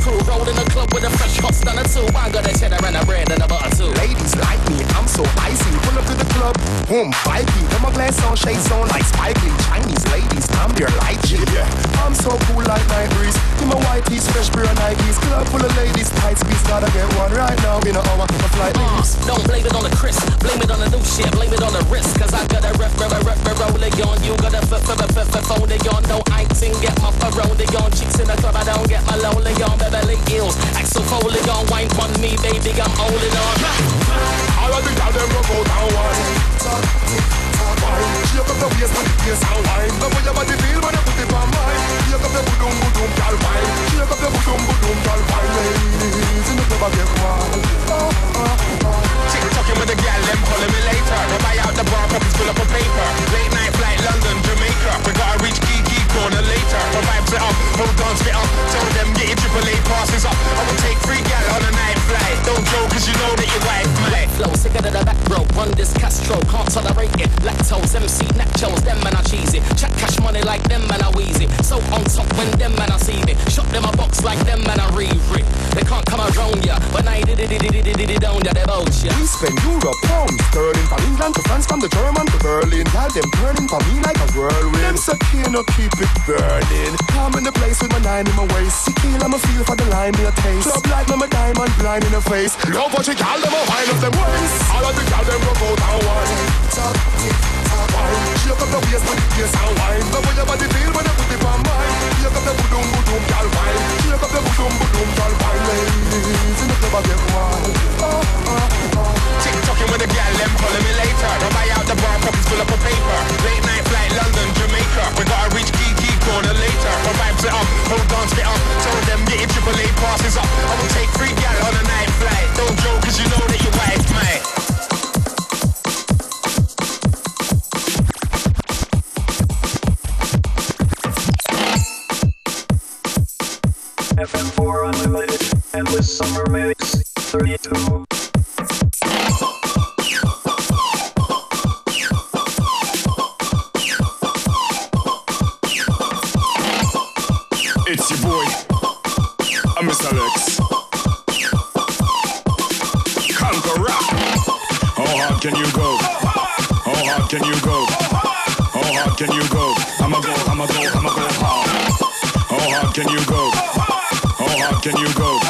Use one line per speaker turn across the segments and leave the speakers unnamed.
Crew. Roll in the club with a fresh hot stunner too. I got a cheddar and a bread and a butter too.
Ladies like me, I'm so icy. Pull up to the club. Boom, bikey. Got my glass on, shades on like Spike Lee. Chinese ladies, I'm their light Yeah. I'm so cool like night breeze. In my white tees, fresh pair of Nikes. Club full of ladies, tight squeeze. Gotta get one right now. In a hour, a flight
uh, Don't blame it on the Chris. Blame it on the new shit. Blame it on the wrist. Cause I got a rep, rep, rep, rep, roll on. You got a f, f, f, f, phone it on. No, I get my phone it on. Chicks in the club, I don't get my lonely on. Beverly Hills. Axel Foley on. Wine on me, baby. I'm holding on.
All of the girls, them go down one. Shake up the waist and the place and wine. Love when your body feel when you put it on mine. Shake up the boom boom boom, girl wine. Shake up the boom boom boom, girl wine. Ladies in the club, I get wild. Oh, oh, oh.
Chick talking with the gal, them calling me later. They buy out the bar, puppies full up of paper. Late night flight, London, Jamaica. We gotta reach Kiki corner later. For vibes it up, hold on, spit up. Tell them get your triple A passes up. I will take three gal on a night flight. Don't joke, cause you know that your wife might.
Flow, sicker than the back row. Run this Castro, can't tolerate it. Lactose, MC, nachos, them man are cheesy. Chat cash money like them man are wheezy. So on top when them man are see me. Shot them a box like them man are re They can't come around ya, but I did it, did it, did it, did it down ya, they bout ya.
We spend Europe, pounds, sterling from England to France, from the German to Berlin. Tell them turning for me like a whirlwind. Them so keen to keep it burning. Come in the place with my nine in my waist. Tequila, I'ma feel for the lime in a taste. Club me, my diamond blind in the face. Love what you call them, a wine of them waist. All of the girls them go go down one. Top, up the the when your body when on mine. Up the girl wine. Up the girl wine. I.
Late night flight, London, Jamaica. We gotta reach corner later. For vibes up, hold on, spit up. Told them get triple A passes up. I will take three gal on a night flight. Don't joke, cause you know that your wife might.
Summer Mix, 32.
It's your boy, I'm Mr. Alex. Conqueror. How hard can you go? How hard can you go? How hard can you go? I'ma go, I'ma go, I'ma go hard. How hard can you go? How hard can you go?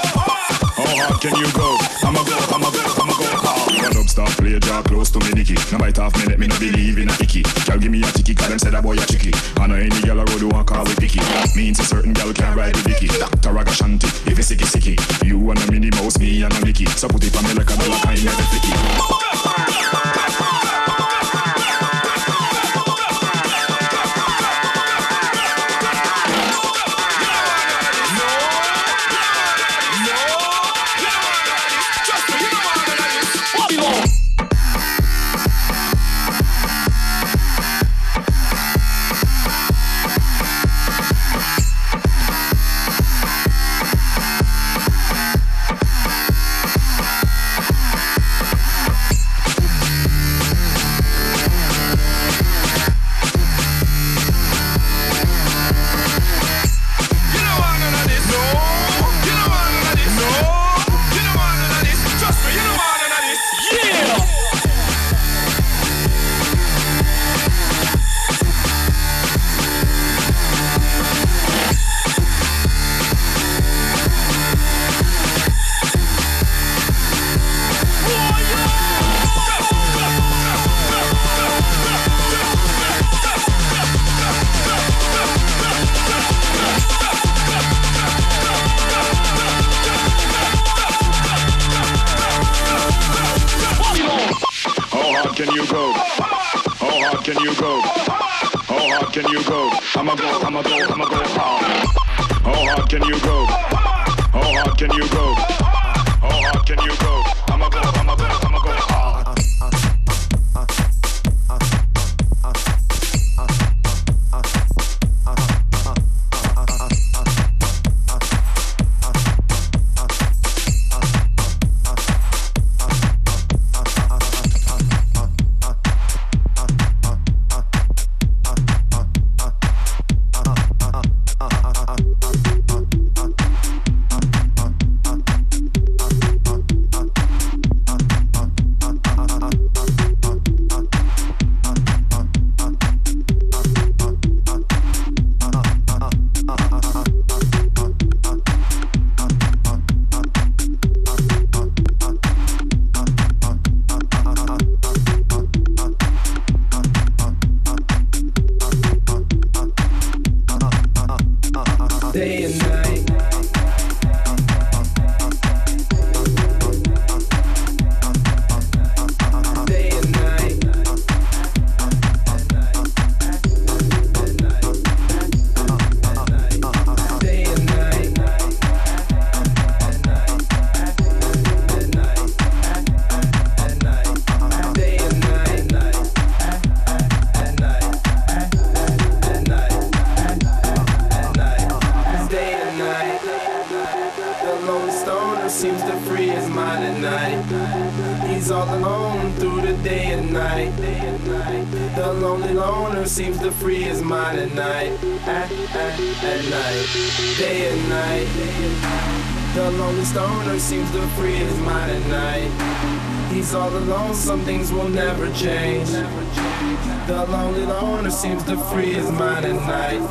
Can you go? I'ma go, I'ma go, I'ma go hard. One up stop, play a jaw close to me Nicky. No bite off me, let me no believe in a icky. Girl give me a ticky, cause them said that boy a chicky. I know any girl I road who want call with picky. Means a certain girl can ride the dicky. Dr. Ragashanti, if it's sicky sicky. You and a Minnie Mouse, me and a Mickey. So put it on me like a dollar kind of flicky.
Some things will never change. The lonely loner seems to free his mind at night.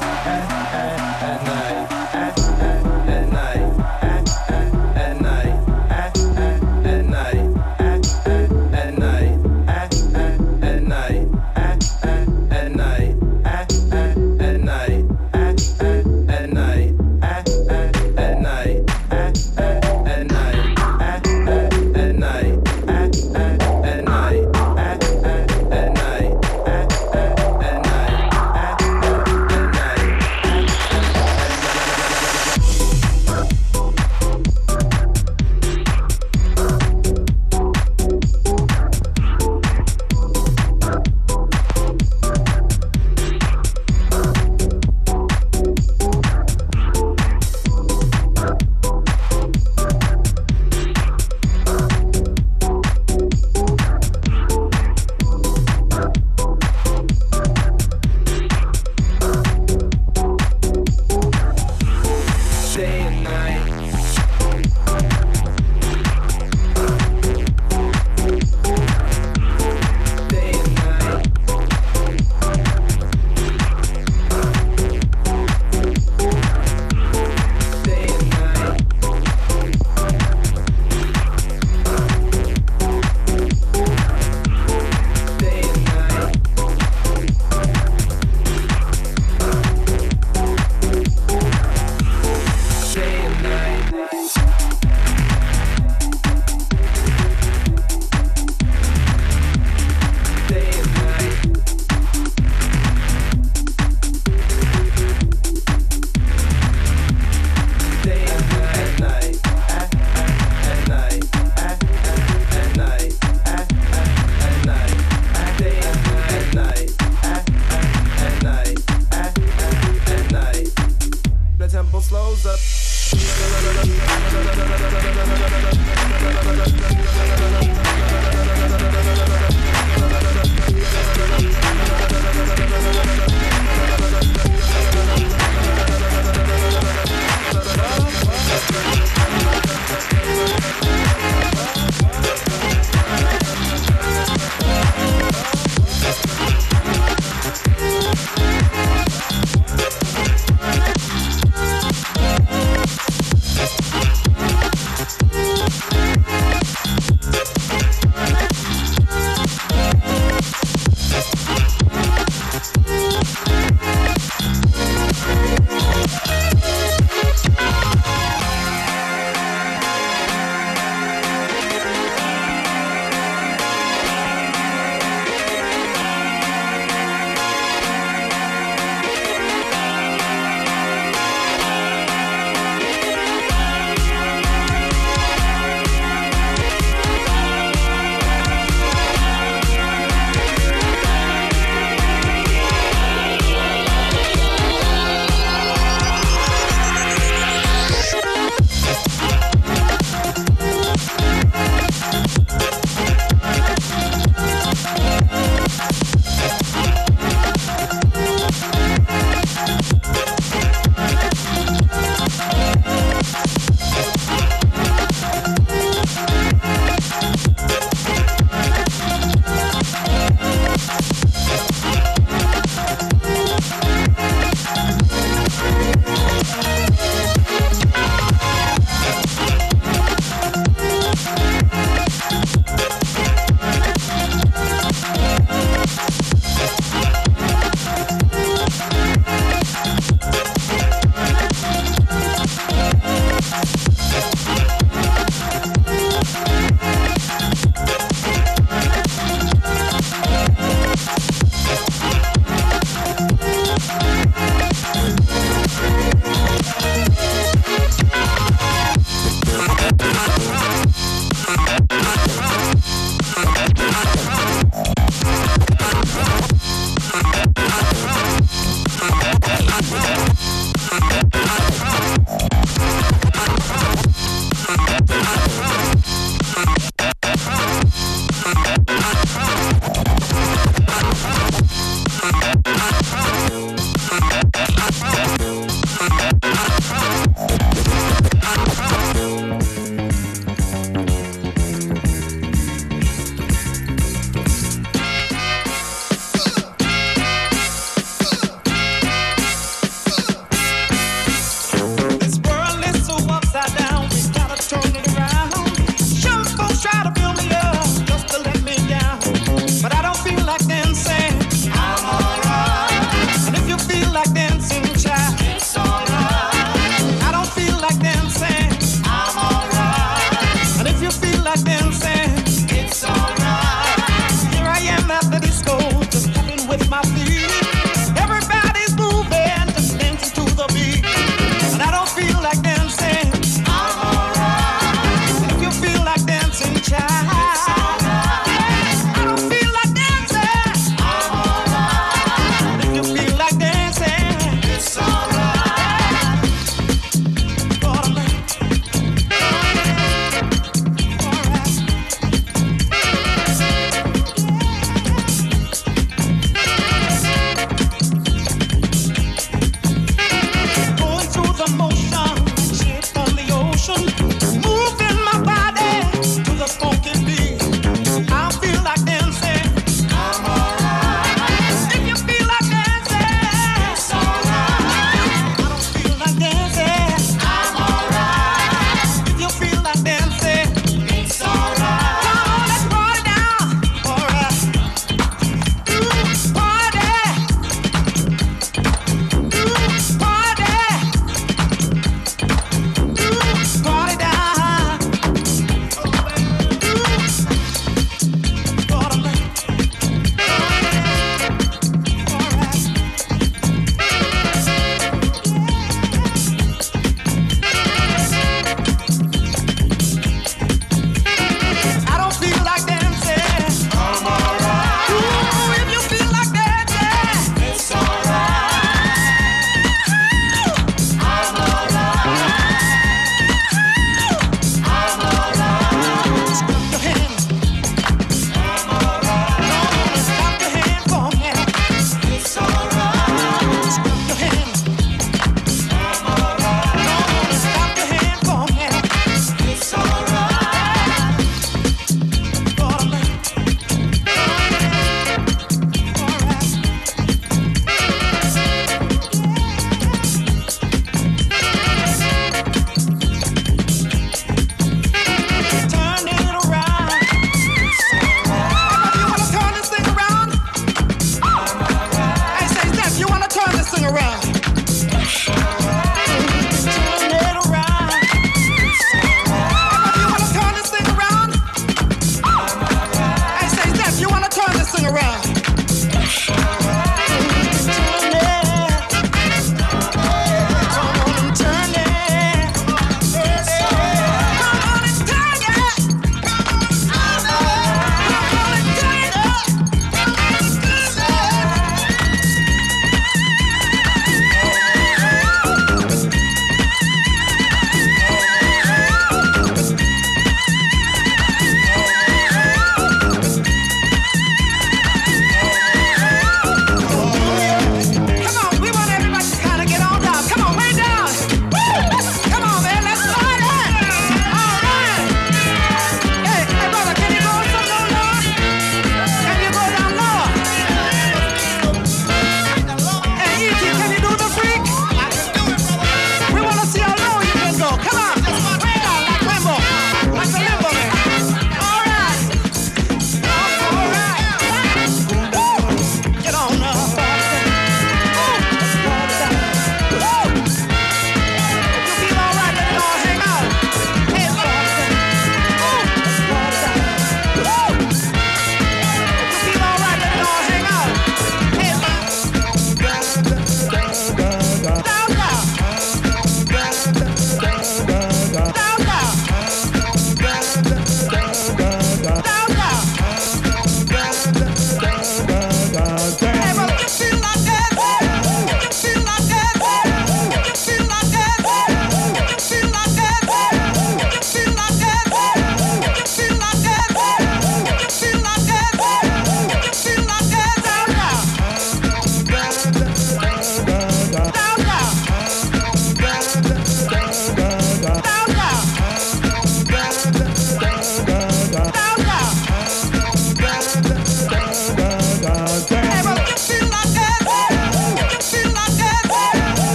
up.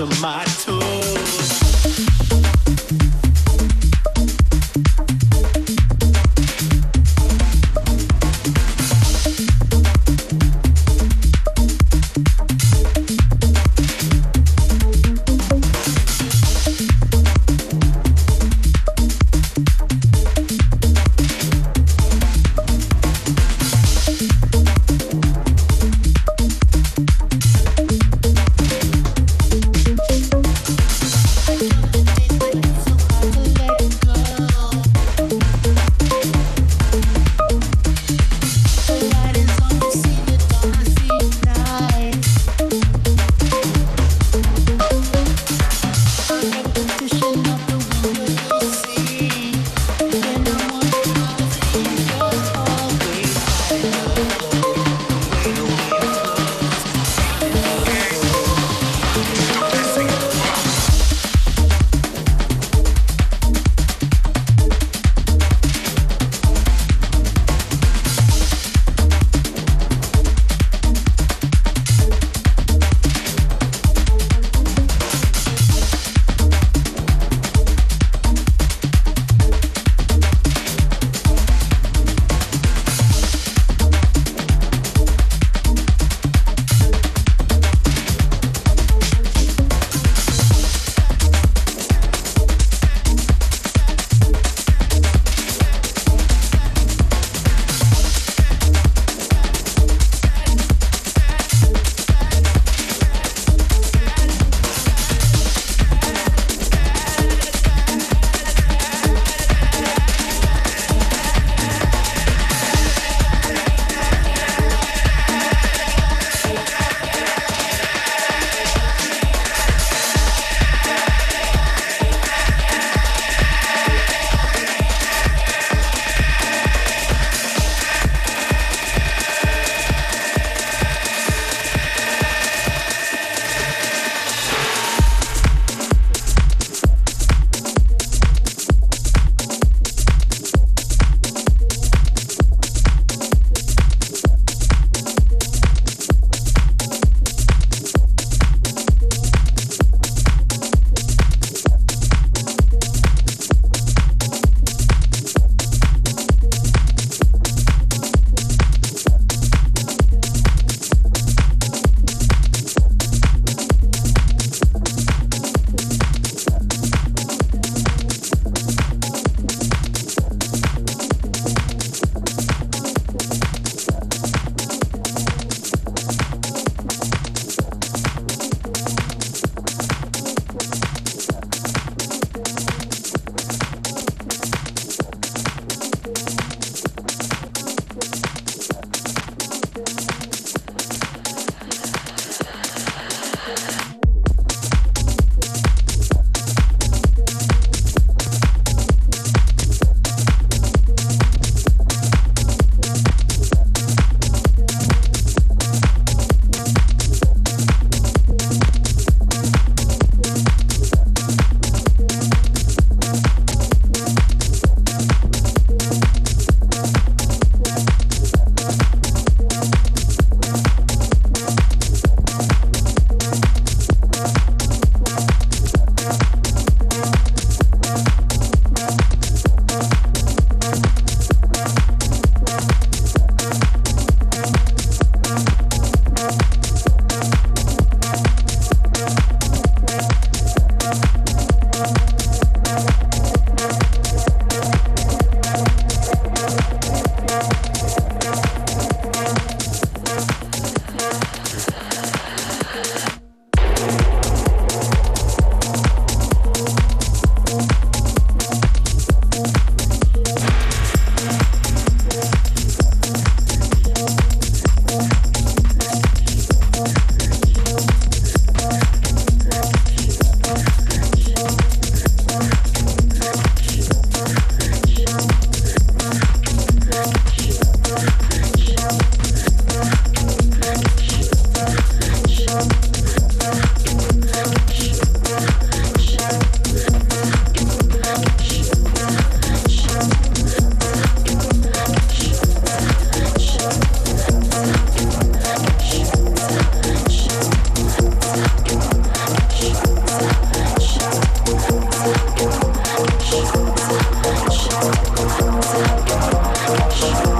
of
my
tool.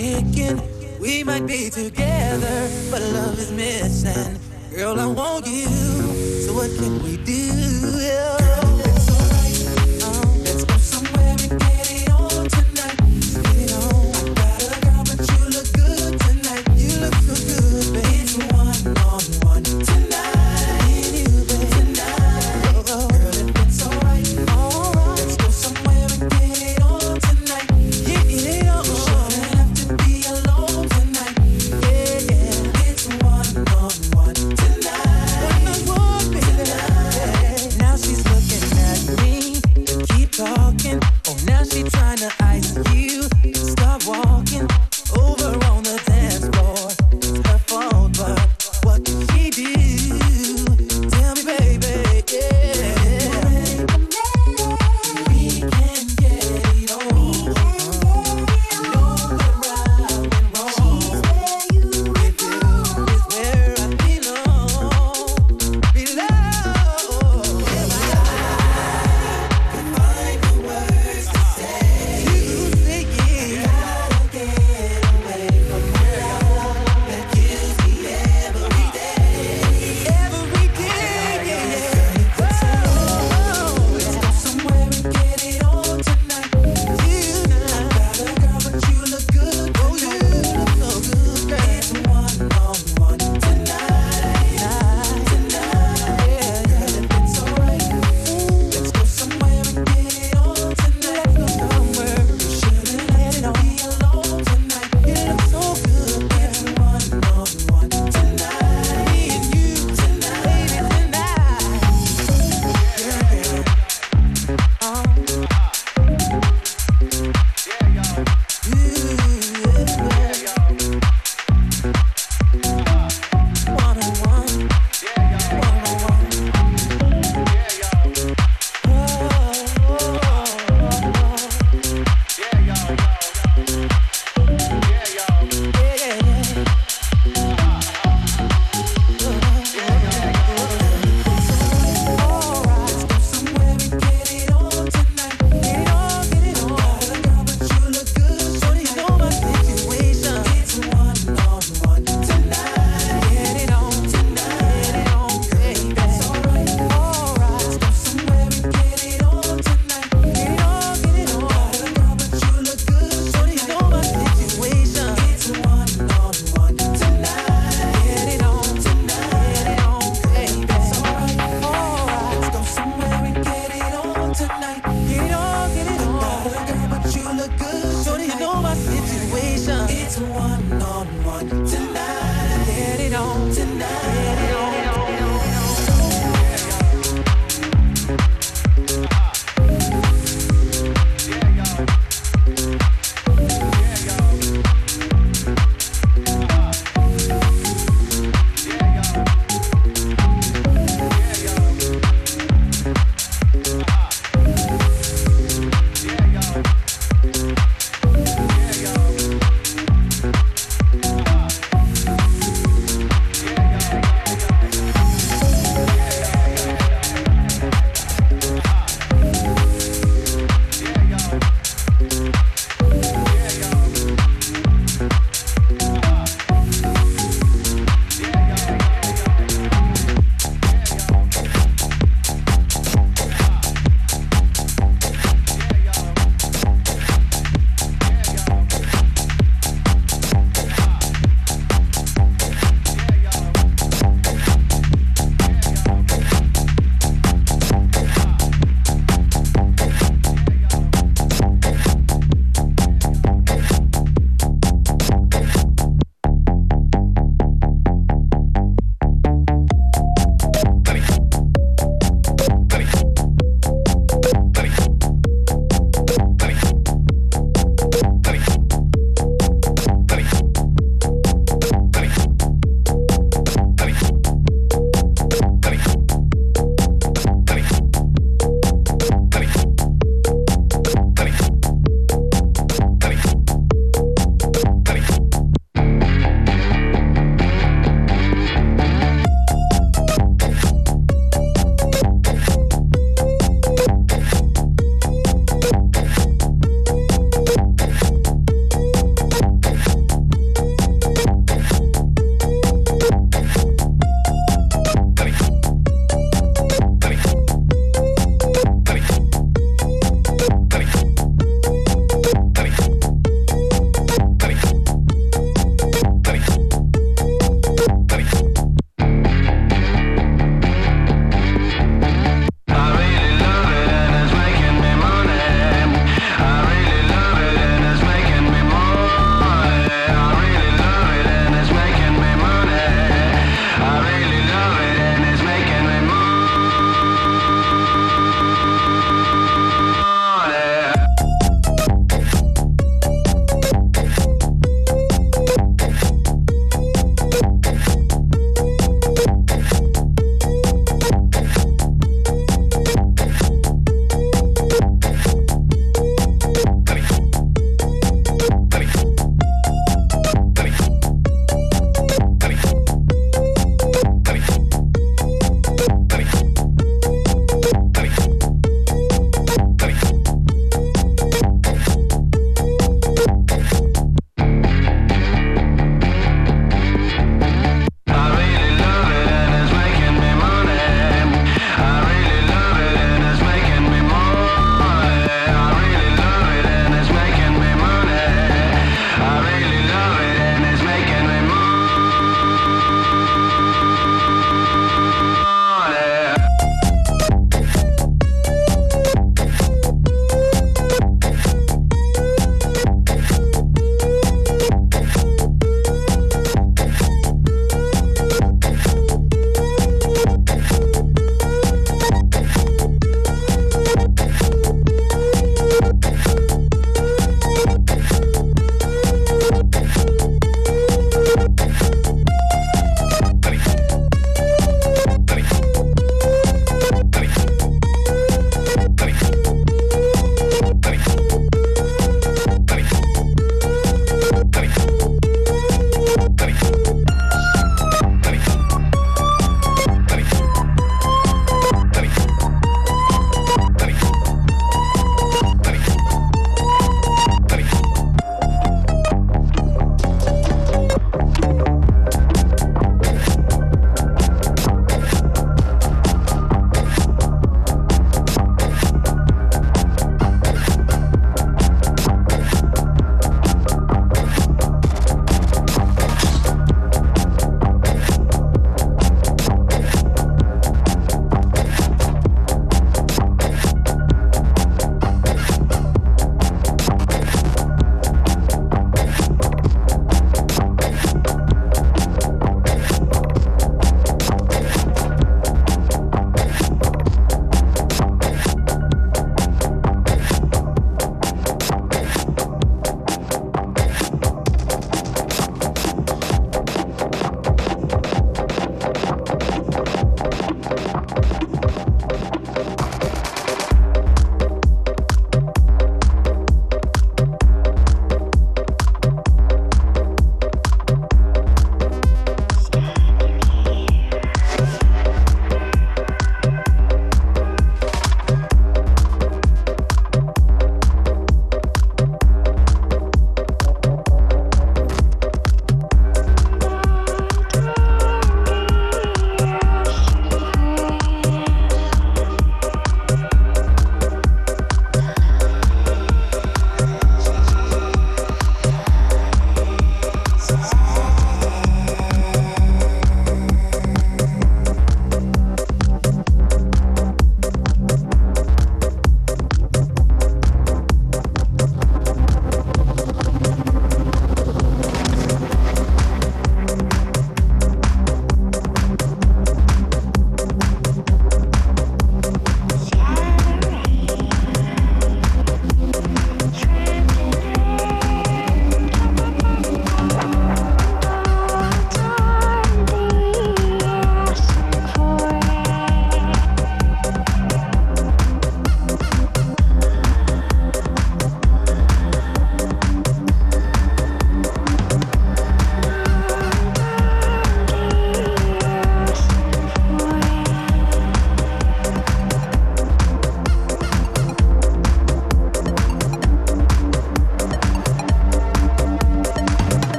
We might be together, but love is missing. Girl, I want you, so what can we do? Yeah.